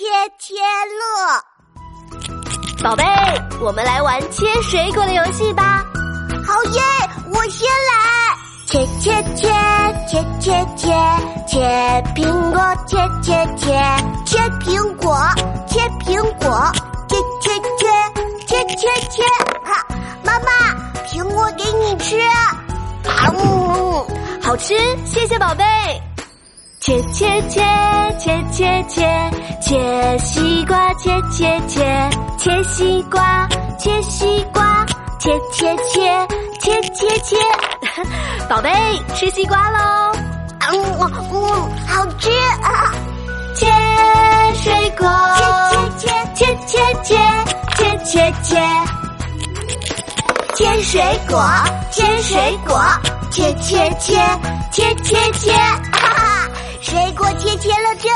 切切乐。宝贝，我们来玩切水果的游戏吧。好耶，我先来。切切切切切切切苹果，切切切切苹果，切苹果，切切切切切切。哈，妈妈，苹果给你吃。啊嗯，好吃，谢谢宝贝。切切切切切切切西瓜，切切切切西瓜，切西瓜，切切切切切切。宝贝，吃西瓜喽。嗯嗯，好吃啊。切水果，切切切切切切切切切切水果，切水果，切切切切切切。哈哈，水果切切乐真。